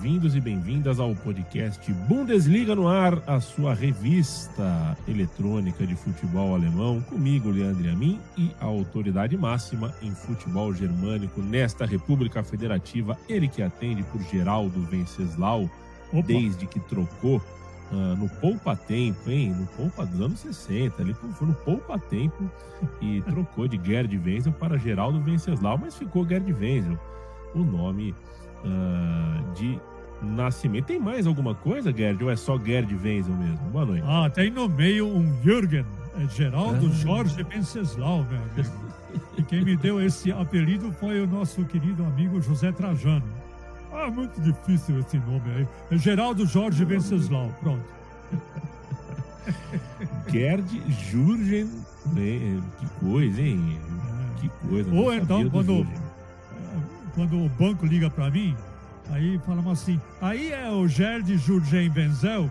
Bem-vindos e bem-vindas ao podcast Bundesliga no Ar, a sua revista eletrônica de futebol alemão, comigo, Leandro Amin, e a autoridade máxima em futebol germânico nesta República Federativa, ele que atende por Geraldo Venceslau, Opa. desde que trocou uh, no Poupa Tempo, hein? No Poupa dos anos 60, ele foi no Poupa Tempo e trocou de Gerd Wenzel para Geraldo Venceslau, mas ficou Gerd Wenzel o nome uh, de nascimento. Tem mais alguma coisa, Gerd? Ou é só Gerd Wenzel mesmo? Boa noite. Ah, tem no meio um Jürgen, é Geraldo ah. Jorge Venceslau, meu amigo. E quem me deu esse apelido foi o nosso querido amigo José Trajano. Ah, muito difícil esse nome aí. É Geraldo Jorge Venceslau, pronto. Gerd Jürgen, que coisa, hein? Que coisa. Ou então, quando, quando o banco liga para mim, aí falamos assim, aí é o Gerd Jurgen Benzel?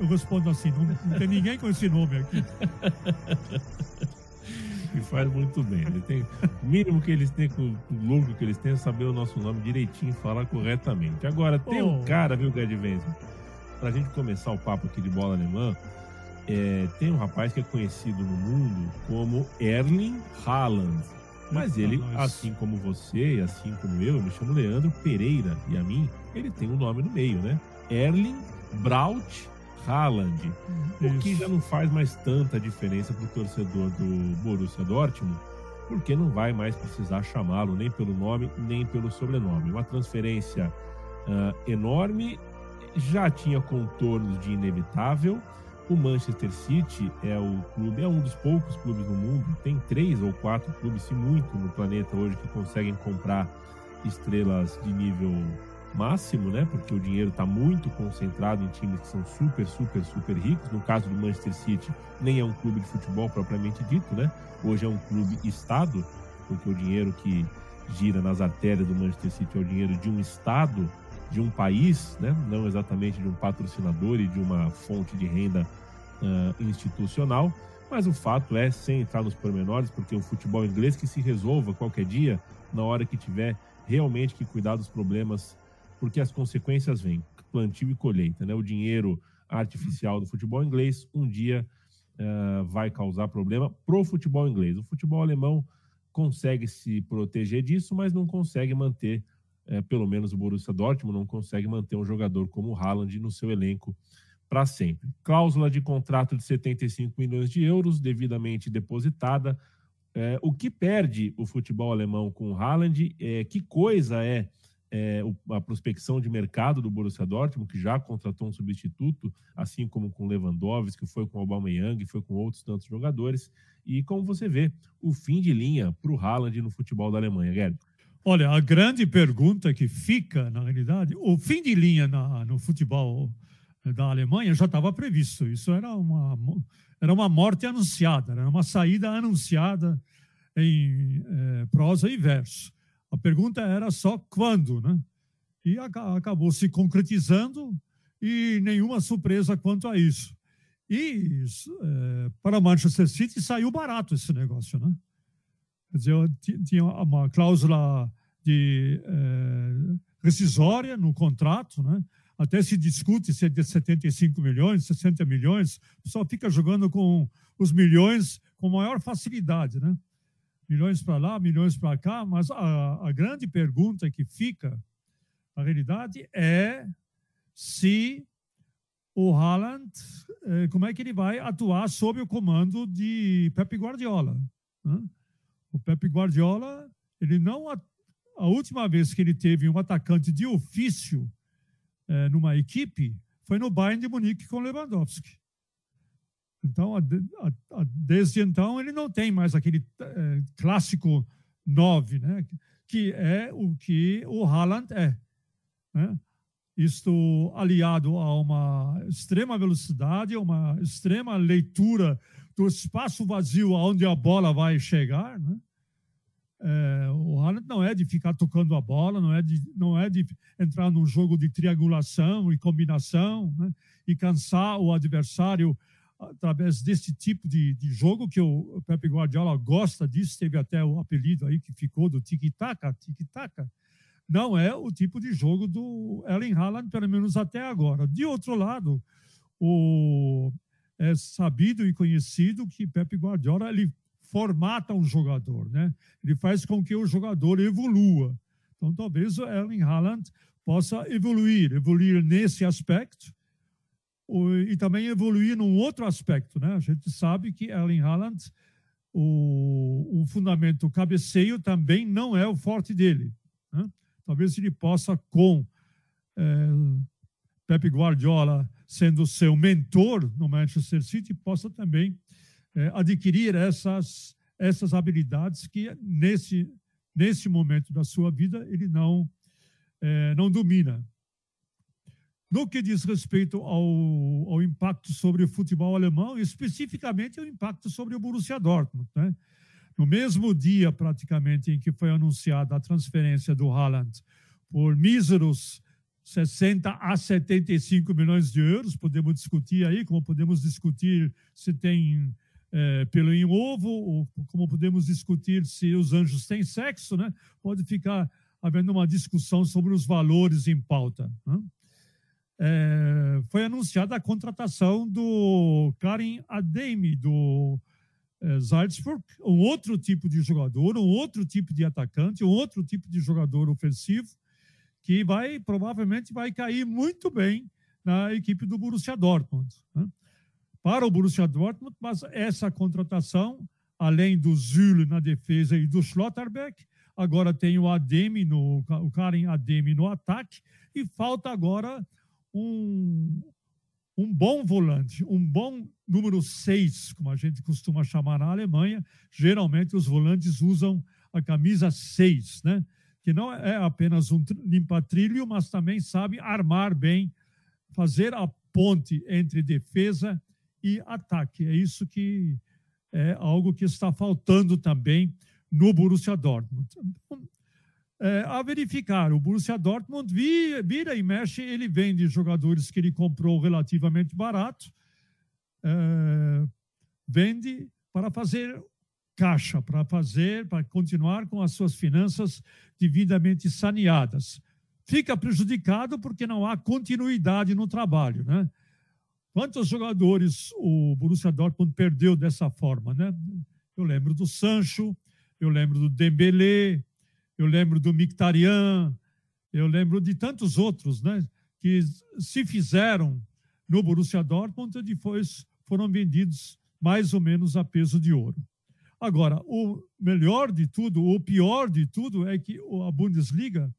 Eu respondo assim, não, não tem ninguém com esse nome aqui. E faz muito bem. Ele tem, o mínimo que eles têm, o lucro que eles têm é saber o nosso nome direitinho e falar corretamente. Agora, tem oh. um cara, viu, Gerd Wenzel? Pra gente começar o papo aqui de bola alemã, é, tem um rapaz que é conhecido no mundo como Erling Haaland. Mas ele, assim como você assim como eu, me chamo Leandro Pereira e a mim, ele tem um nome no meio, né? Erling Braut Haaland. O que já não faz mais tanta diferença para o torcedor do Borussia Dortmund, porque não vai mais precisar chamá-lo nem pelo nome nem pelo sobrenome. Uma transferência uh, enorme, já tinha contornos de inevitável o Manchester City é o clube, é um dos poucos clubes no mundo, tem três ou quatro clubes, se muito, no planeta hoje que conseguem comprar estrelas de nível máximo, né? Porque o dinheiro está muito concentrado em times que são super, super, super ricos. No caso do Manchester City, nem é um clube de futebol propriamente dito, né? Hoje é um clube estado, porque o dinheiro que gira nas artérias do Manchester City é o dinheiro de um estado de um país, né? não exatamente de um patrocinador e de uma fonte de renda uh, institucional, mas o fato é, sem entrar nos pormenores, porque o futebol inglês que se resolva qualquer dia, na hora que tiver realmente que cuidar dos problemas, porque as consequências vêm, plantio e colheita, né? O dinheiro artificial do futebol inglês um dia uh, vai causar problema pro futebol inglês. O futebol alemão consegue se proteger disso, mas não consegue manter é, pelo menos o Borussia Dortmund não consegue manter um jogador como o Haaland no seu elenco para sempre. Cláusula de contrato de 75 milhões de euros, devidamente depositada. É, o que perde o futebol alemão com o Haaland? É, que coisa é, é, a prospecção de mercado do Borussia Dortmund, que já contratou um substituto, assim como com Lewandowski, que foi com o Aubameyang, foi com outros tantos jogadores. E como você vê, o fim de linha para o Haaland no futebol da Alemanha, Gerd. Olha, a grande pergunta que fica, na realidade, o fim de linha na, no futebol da Alemanha já estava previsto. Isso era uma, era uma morte anunciada, era uma saída anunciada em é, prosa e verso. A pergunta era só quando, né? E acabou se concretizando e nenhuma surpresa quanto a isso. E é, para Manchester City saiu barato esse negócio, né? Quer dizer, tinha uma cláusula de é, rescisória no contrato, né? até se discute se é de 75 milhões, 60 milhões, pessoal fica jogando com os milhões com maior facilidade, né? Milhões para lá, milhões para cá, mas a, a, grande pergunta que fica, na realidade, é se o Haaland, é, como é que ele vai atuar sob o comando de Pep Guardiola. Né? O Pep Guardiola, ele não a última vez que ele teve um atacante de ofício é, numa equipe foi no Bayern de Munique com Lewandowski. Então, a, a, a, desde então, ele não tem mais aquele é, clássico 9, né? que é o que o Haaland é. Né? isto aliado a uma extrema velocidade, uma extrema leitura do espaço vazio aonde a bola vai chegar, né? É, o Haaland não é de ficar tocando a bola, não é de, não é de entrar num jogo de triangulação e combinação né? e cansar o adversário através desse tipo de, de jogo que o Pepe Guardiola gosta disso, teve até o apelido aí que ficou do tic-tac, tic-tac. Não é o tipo de jogo do Erling Haaland, pelo menos até agora. De outro lado, o, é sabido e conhecido que Pepe Guardiola ele formata um jogador, né? Ele faz com que o jogador evolua. Então, talvez o Erling Haaland possa evoluir, evoluir nesse aspecto e também evoluir num outro aspecto, né? A gente sabe que Erling Haaland, o, o fundamento cabeceio também não é o forte dele. Né? Talvez ele possa, com é, Pepe Guardiola sendo seu mentor no Manchester City, possa também é, adquirir essas, essas habilidades que nesse, nesse momento da sua vida ele não, é, não domina. No que diz respeito ao, ao impacto sobre o futebol alemão, especificamente o impacto sobre o Borussia Dortmund. Né? No mesmo dia, praticamente, em que foi anunciada a transferência do Haaland por míseros 60 a 75 milhões de euros, podemos discutir aí, como podemos discutir se tem é, pelo em ovo, ou como podemos discutir se os anjos têm sexo, né? Pode ficar havendo uma discussão sobre os valores em pauta. Né? É, foi anunciada a contratação do Karim Ademi, do é, Salzburg, um outro tipo de jogador, um outro tipo de atacante, um outro tipo de jogador ofensivo, que vai provavelmente vai cair muito bem na equipe do Borussia Dortmund. Né? para o Borussia Dortmund, mas essa contratação, além do Zülle na defesa e do Schlotterbeck, agora tem o Ademi, no, o Karen Ademi no ataque, e falta agora um, um bom volante, um bom número 6, como a gente costuma chamar na Alemanha. Geralmente os volantes usam a camisa 6, né? Que não é apenas um limpa-trilho, mas também sabe armar bem, fazer a ponte entre defesa e ataque. É isso que é algo que está faltando também no Borussia Dortmund. Então, é, a verificar, o Borussia Dortmund vira, e mexe, ele vende jogadores que ele comprou relativamente barato, é, vende para fazer caixa, para fazer, para continuar com as suas finanças devidamente saneadas. Fica prejudicado porque não há continuidade no trabalho, né? Quantos jogadores o Borussia Dortmund perdeu dessa forma, né? Eu lembro do Sancho, eu lembro do Dembélé, eu lembro do Mkhitaryan, eu lembro de tantos outros, né? Que se fizeram no Borussia Dortmund e depois foram vendidos mais ou menos a peso de ouro. Agora, o melhor de tudo, o pior de tudo é que a Bundesliga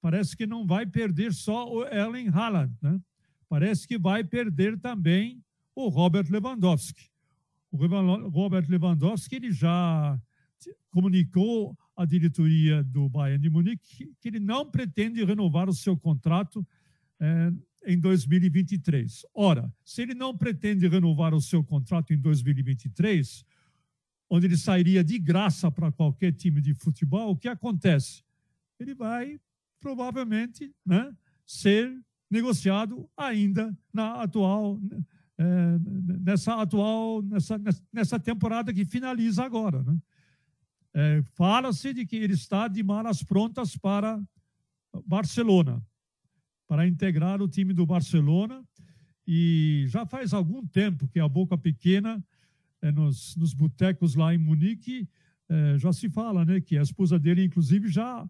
parece que não vai perder só o Erling Haaland, né? parece que vai perder também o Robert Lewandowski. O Robert Lewandowski ele já comunicou à diretoria do Bayern de Munique que ele não pretende renovar o seu contrato eh, em 2023. Ora, se ele não pretende renovar o seu contrato em 2023, onde ele sairia de graça para qualquer time de futebol, o que acontece? Ele vai provavelmente né, ser negociado ainda na atual é, nessa atual nessa, nessa temporada que finaliza agora. Né? É, Fala-se de que ele está de malas prontas para Barcelona, para integrar o time do Barcelona. E já faz algum tempo que a Boca Pequena, é, nos, nos botecos lá em Munique, é, já se fala né, que a esposa dele, inclusive, já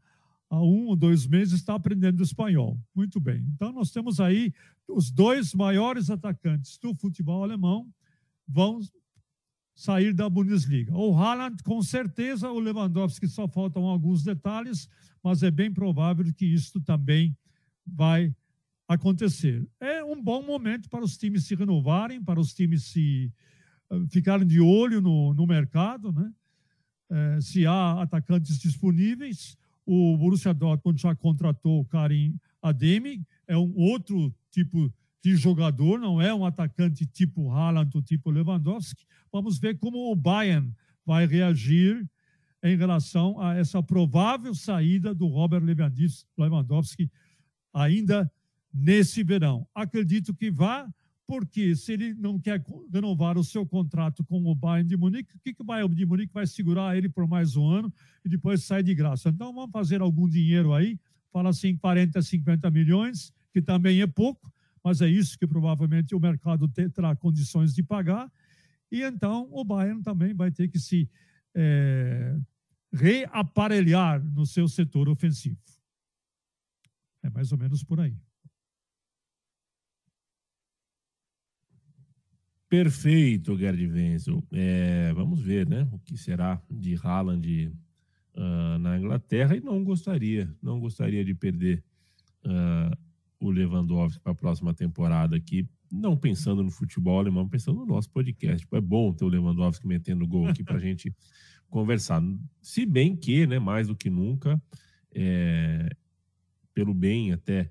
há um ou dois meses está aprendendo espanhol. Muito bem. Então, nós temos aí os dois maiores atacantes do futebol alemão vão sair da Bundesliga. O Haaland, com certeza, o Lewandowski, só faltam alguns detalhes, mas é bem provável que isso também vai acontecer. É um bom momento para os times se renovarem, para os times se ficarem de olho no, no mercado, né? É, se há atacantes disponíveis, o Borussia Dortmund já contratou o Karim Ademi, é um outro tipo de jogador, não é um atacante tipo Haaland ou tipo Lewandowski. Vamos ver como o Bayern vai reagir em relação a essa provável saída do Robert Lewandowski ainda nesse verão. Acredito que vá, porque se ele não quer renovar o seu contrato com o Bayern de Munique, o que, que o Bayern de Munique vai segurar ele por mais um ano e depois sai de graça? Então vamos fazer algum dinheiro aí, fala assim 40, 50 milhões, que também é pouco, mas é isso que provavelmente o mercado terá condições de pagar. E então o Bayern também vai ter que se é, reaparelhar no seu setor ofensivo. É mais ou menos por aí. Perfeito, Gerd Wenzel. É, vamos ver né, o que será de Haaland uh, na Inglaterra e não gostaria, não gostaria de perder uh, o Lewandowski para a próxima temporada aqui, não pensando no futebol alemão, pensando no nosso podcast. Tipo, é bom ter o Lewandowski metendo gol aqui para a gente conversar. Se bem que, né, mais do que nunca, é, pelo bem até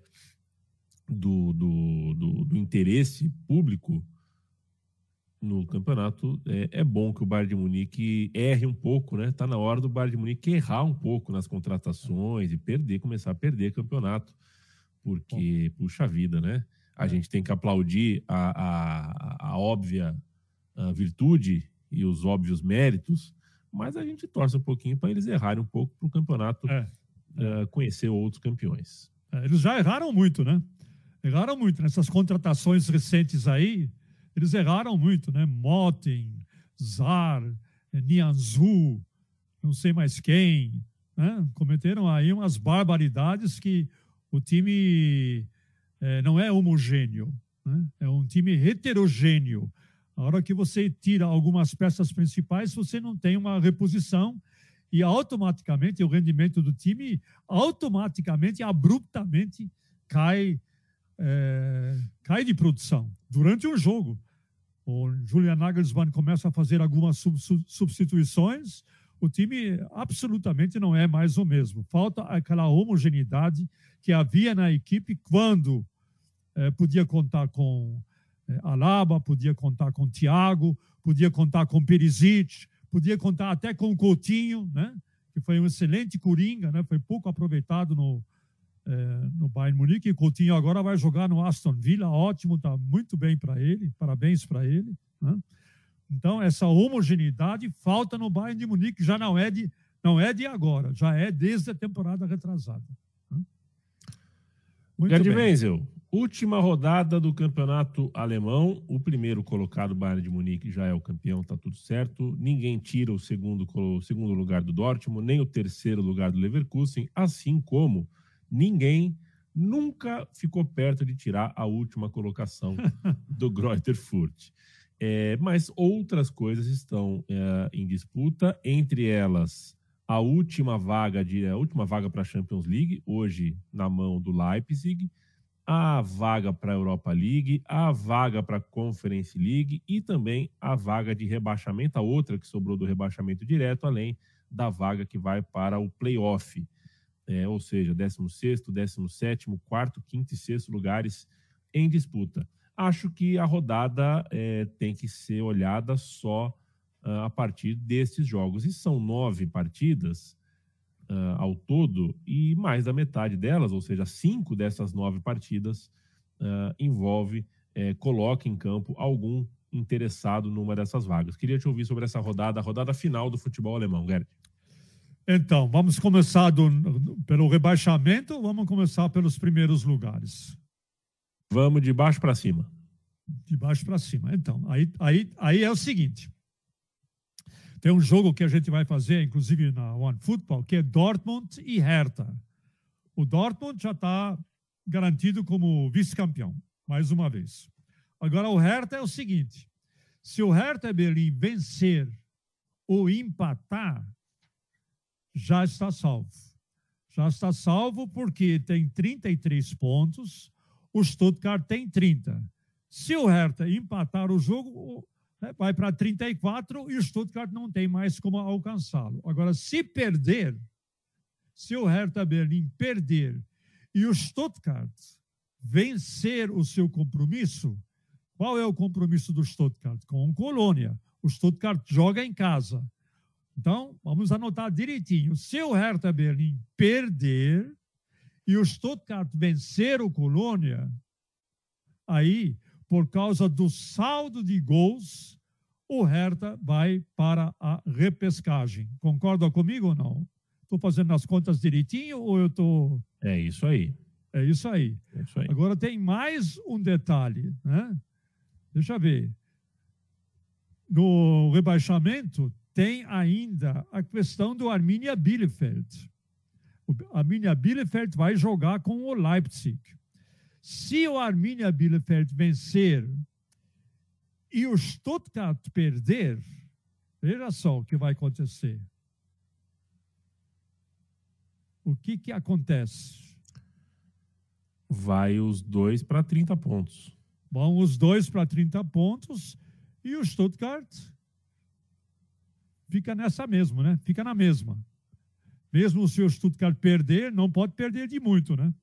do, do, do, do interesse público, no campeonato, é, é, bom que o Bayern de Munique erre um pouco, né? Tá na hora do Bayern de Munique errar um pouco nas contratações e perder, começar a perder campeonato, porque, bom. puxa vida, né? A é. gente tem que aplaudir a, a, a óbvia a virtude e os óbvios méritos, mas a gente torce um pouquinho para eles errarem um pouco para o campeonato é. uh, conhecer outros campeões. É, eles já erraram muito, né? Erraram muito nessas contratações recentes aí eles erraram muito, né? Motten, Zar, Nianzu, não sei mais quem, né? cometeram aí umas barbaridades que o time é, não é homogêneo, né? é um time heterogêneo. A hora que você tira algumas peças principais, você não tem uma reposição e automaticamente o rendimento do time automaticamente, abruptamente cai, é, cai de produção durante um jogo o Julian Nagelsmann começa a fazer algumas substituições, o time absolutamente não é mais o mesmo. Falta aquela homogeneidade que havia na equipe quando eh, podia contar com eh, Alaba, podia contar com Thiago, podia contar com Perisic, podia contar até com Coutinho, né? que foi um excelente coringa, né? foi pouco aproveitado no, é, no Bayern Munique. Coutinho agora vai jogar no Aston Villa, ótimo, está muito bem para ele, parabéns para ele. Né? Então, essa homogeneidade falta no Bayern de Munique, já não é de, não é de agora, já é desde a temporada retrasada. Né? Muito Gerd Wenzel, última rodada do campeonato alemão. O primeiro colocado, Bayern de Munique, já é o campeão, está tudo certo. Ninguém tira o segundo, o segundo lugar do Dortmund, nem o terceiro lugar do Leverkusen, assim como ninguém nunca ficou perto de tirar a última colocação do Greuther Furt. É, mas outras coisas estão é, em disputa, entre elas a última vaga de a última vaga para a Champions League, hoje na mão do Leipzig, a vaga para a Europa League, a vaga para a Conference League e também a vaga de rebaixamento, a outra que sobrou do rebaixamento direto, além da vaga que vai para o playoff é, ou seja, 16, 17, 4, 5 e 6 lugares em disputa. Acho que a rodada é, tem que ser olhada só uh, a partir desses jogos. E são nove partidas uh, ao todo, e mais da metade delas, ou seja, cinco dessas nove partidas, uh, envolve, é, coloca em campo algum interessado numa dessas vagas. Queria te ouvir sobre essa rodada, a rodada final do futebol alemão, Gerd. Então, vamos começar do, pelo rebaixamento ou vamos começar pelos primeiros lugares? Vamos de baixo para cima. De baixo para cima. Então, aí, aí, aí é o seguinte. Tem um jogo que a gente vai fazer, inclusive na One Football, que é Dortmund e Hertha. O Dortmund já está garantido como vice-campeão, mais uma vez. Agora, o Hertha é o seguinte: se o Hertha Berlim vencer ou empatar, já está salvo. Já está salvo porque tem 33 pontos, o Stuttgart tem 30. Se o Hertha empatar o jogo, né, vai para 34 e o Stuttgart não tem mais como alcançá-lo. Agora, se perder, se o Hertha Berlim perder e o Stuttgart vencer o seu compromisso, qual é o compromisso do Stuttgart? Com o Colônia. O Stuttgart joga em casa. Então, vamos anotar direitinho. Se o Hertha Berlim perder e o Stuttgart vencer o Colônia, aí, por causa do saldo de gols, o Hertha vai para a repescagem. Concorda comigo ou não? Estou fazendo as contas direitinho ou eu estou. É isso aí. É isso aí. É isso aí. Agora tem mais um detalhe, né? Deixa eu ver. No rebaixamento tem ainda a questão do Arminia Bielefeld. O Arminia Bielefeld vai jogar com o Leipzig. Se o Arminia Bielefeld vencer e o Stuttgart perder, veja só o que vai acontecer. O que, que acontece? Vai os dois para 30 pontos. Vão os dois para 30 pontos e o Stuttgart fica nessa mesma, né? Fica na mesma. Mesmo o Stuttgart perder, não pode perder de muito, né?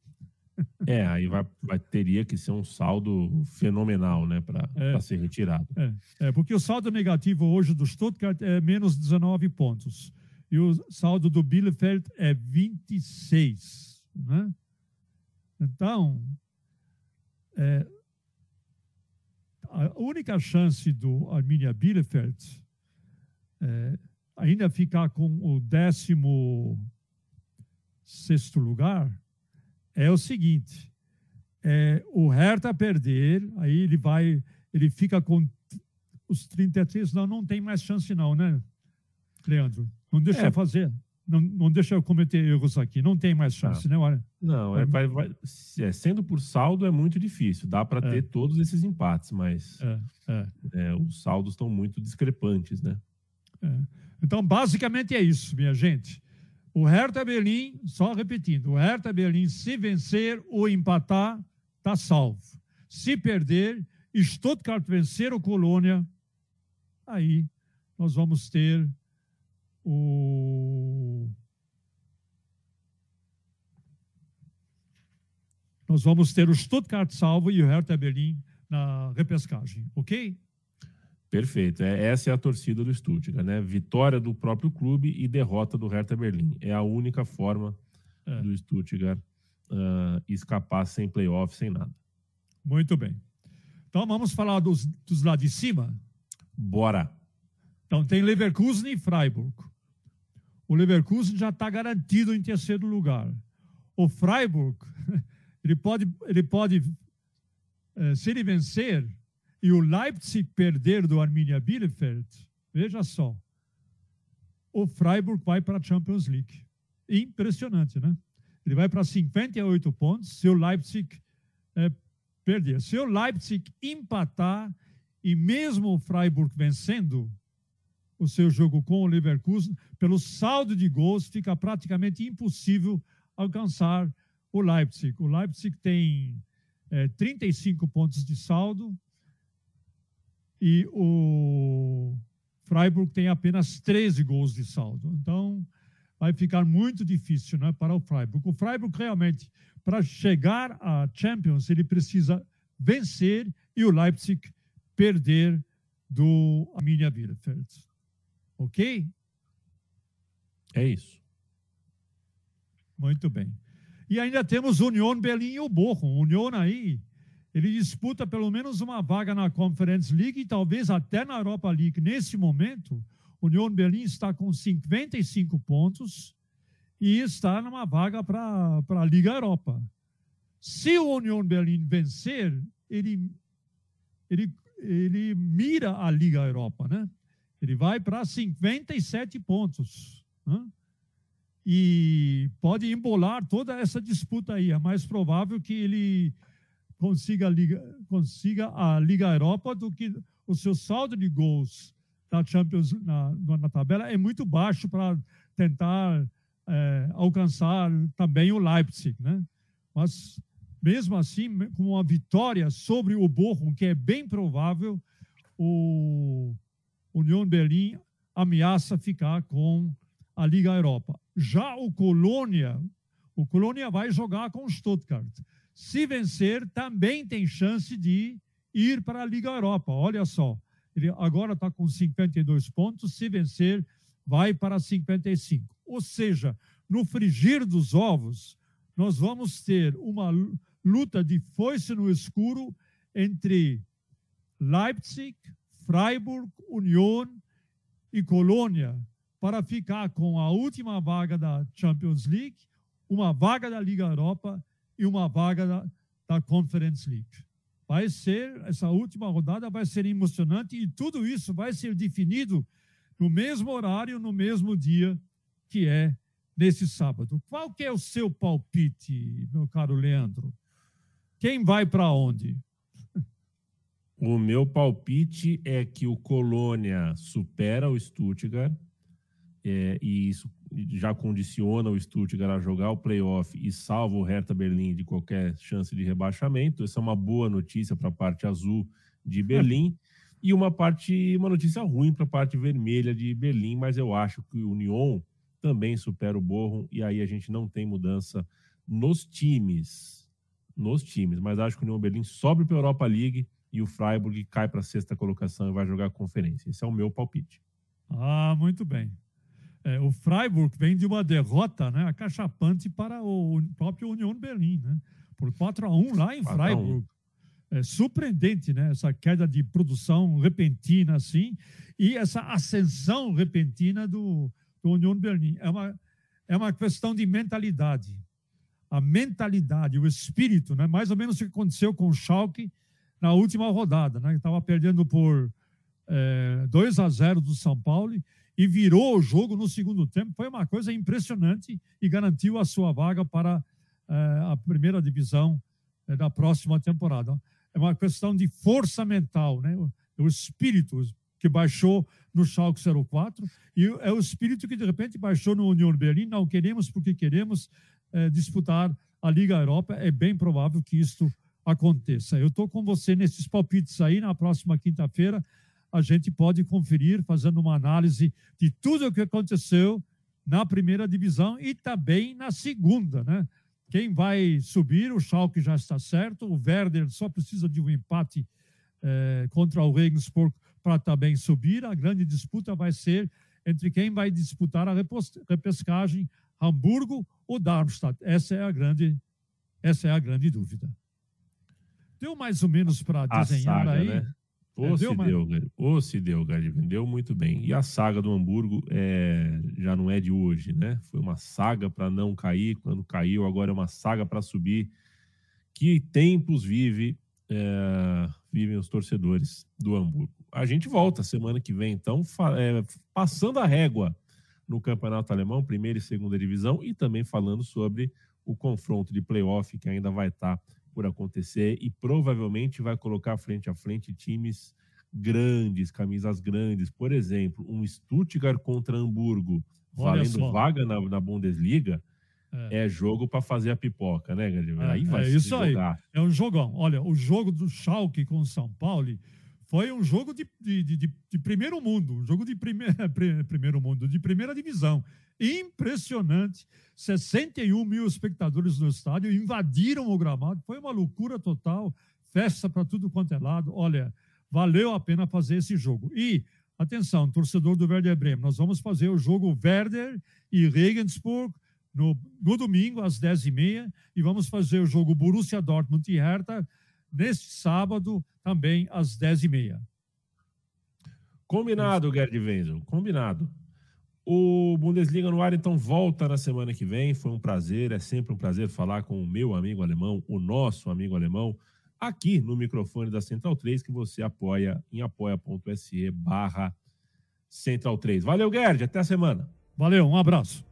É, aí vai, vai, teria que ser um saldo fenomenal, né, para é, ser retirado. É, é, porque o saldo negativo hoje do Stuttgart é menos 19 pontos. E o saldo do Bielefeld é 26. Né? Então, é, a única chance do Arminia Bielefeld é, ainda ficar com o décimo sexto lugar é o seguinte: é, o Hertha perder, aí ele vai, ele fica com os 33, não, não tem mais chance não, né, Leandro? Não deixa é. eu fazer. Não, não deixa eu cometer erros aqui. Não tem mais chance, né? Olha. Não, é, vai, vai, é, sendo por saldo é muito difícil. Dá para é. ter todos esses empates, mas é, é. é, os saldos estão muito discrepantes, né? Então, basicamente é isso, minha gente. O Hertha Berlim, só repetindo, o Hertha Berlim, se vencer ou empatar, está salvo. Se perder, Stuttgart vencer o Colônia, aí nós vamos ter o nós vamos ter o Stuttgart salvo e o Hertha Berlim na repescagem, ok? Perfeito. É, essa é a torcida do Stuttgart, né? Vitória do próprio clube e derrota do Hertha Berlim. É a única forma é. do Stuttgart uh, escapar sem playoff, sem nada. Muito bem. Então vamos falar dos, dos lá de cima? Bora. Então tem Leverkusen e Freiburg o Leverkusen já está garantido em terceiro lugar. O Freiburg, ele pode, ele pode eh, se ele vencer e o Leipzig perder do Arminia Bielefeld, veja só, o Freiburg vai para a Champions League. Impressionante, né? Ele vai para 58 pontos se o Leipzig eh, perder. Se o Leipzig empatar e mesmo o Freiburg vencendo, o seu jogo com o Leverkusen, pelo saldo de gols, fica praticamente impossível alcançar o Leipzig. O Leipzig tem é, 35 pontos de saldo e o Freiburg tem apenas 13 gols de saldo. Então, vai ficar muito difícil né, para o Freiburg. O Freiburg realmente, para chegar à Champions, ele precisa vencer e o Leipzig perder do Arminia Bielefeld. Ok? É isso. Muito bem. E ainda temos União Berlim e o Bochum. União aí, ele disputa pelo menos uma vaga na Conference League e talvez até na Europa League. Nesse momento, União Berlim está com 55 pontos e está numa vaga para a Liga Europa. Se o União Berlim vencer, ele, ele, ele mira a Liga Europa, né? Ele vai para 57 pontos. Né? E pode embolar toda essa disputa aí. É mais provável que ele consiga a Liga, consiga a Liga Europa do que o seu saldo de gols da Champions na, na tabela é muito baixo para tentar é, alcançar também o Leipzig, né? Mas mesmo assim, com uma vitória sobre o Bochum, que é bem provável, o União Berlim ameaça ficar com a Liga Europa. Já o Colônia, o Colônia vai jogar com o Stuttgart. Se vencer, também tem chance de ir para a Liga Europa. Olha só, ele agora está com 52 pontos. Se vencer, vai para 55. Ou seja, no frigir dos ovos, nós vamos ter uma luta de foice no escuro entre Leipzig, Freiburg, Union e Colônia para ficar com a última vaga da Champions League, uma vaga da Liga Europa e uma vaga da, da Conference League. Vai ser, essa última rodada vai ser emocionante e tudo isso vai ser definido no mesmo horário, no mesmo dia, que é nesse sábado. Qual que é o seu palpite, meu caro Leandro? Quem vai para onde? O meu palpite é que o Colônia supera o Stuttgart é, e isso já condiciona o Stuttgart a jogar o playoff e salva o Hertha Berlim de qualquer chance de rebaixamento. Essa é uma boa notícia para a parte azul de Berlim e uma parte uma notícia ruim para a parte vermelha de Berlim, mas eu acho que o Union também supera o Bochum e aí a gente não tem mudança nos times, nos times, mas acho que o Union Berlim sobe para a Europa League e o Freiburg cai para a sexta colocação e vai jogar a conferência. Esse é o meu palpite. Ah, muito bem. É, o Freiburg vem de uma derrota né, acachapante para o próprio União Berlim, né, por 4 a 1 lá em Freiburg. É surpreendente, né? Essa queda de produção repentina, assim, e essa ascensão repentina do, do União Berlim. É uma, é uma questão de mentalidade. A mentalidade, o espírito, né? Mais ou menos o que aconteceu com o Schalke na última rodada, né? Estava perdendo por é, 2 a 0 do São Paulo e virou o jogo no segundo tempo. Foi uma coisa impressionante e garantiu a sua vaga para é, a primeira divisão é, da próxima temporada. É uma questão de força mental, né? O, o espírito que baixou no Schalke 04 e é o espírito que de repente baixou no Union Berlim. Não queremos porque queremos é, disputar a Liga Europa. É bem provável que isto aconteça. Eu estou com você nesses palpites aí. Na próxima quinta-feira, a gente pode conferir, fazendo uma análise de tudo o que aconteceu na primeira divisão e também na segunda, né? Quem vai subir, o Schalke já está certo, o Werder só precisa de um empate eh, contra o Regensburg para também subir. A grande disputa vai ser entre quem vai disputar a repescagem, Hamburgo ou Darmstadt. Essa é a grande, essa é a grande dúvida. Deu mais ou menos para desenhar saga, aí? Né? Ou se deu, ou se deu, Gary, vendeu muito bem. E a saga do Hamburgo é, já não é de hoje, né? Foi uma saga para não cair, quando caiu, agora é uma saga para subir. Que tempos vive, é, vivem os torcedores do Hamburgo. A gente volta semana que vem, então, é, passando a régua no Campeonato Alemão, primeira e segunda divisão, e também falando sobre o confronto de playoff que ainda vai estar tá por acontecer e provavelmente vai colocar frente a frente times grandes, camisas grandes. Por exemplo, um Stuttgart contra Hamburgo, Olha valendo só. vaga na, na Bundesliga. É. é jogo para fazer a pipoca, né, Galileu? É, aí vai é isso jogar. aí. É um jogão. Olha, o jogo do Schalke com o São Paulo foi um jogo de, de, de, de primeiro mundo, um jogo de primeir, primeiro mundo, de primeira divisão. Impressionante. 61 mil espectadores no estádio invadiram o gramado. Foi uma loucura total. Festa para tudo quanto é lado. Olha, valeu a pena fazer esse jogo. E, atenção, torcedor do Werder Bremen, nós vamos fazer o jogo Werder e Regensburg no, no domingo, às 10h30, e vamos fazer o jogo Borussia Dortmund e Hertha neste sábado, também às 10h30. Combinado, Gerd Wenzel, combinado. O Bundesliga no ar, então, volta na semana que vem. Foi um prazer, é sempre um prazer falar com o meu amigo alemão, o nosso amigo alemão, aqui no microfone da Central 3, que você apoia em apoia.se barra Central 3. Valeu, Gerd, até a semana. Valeu, um abraço.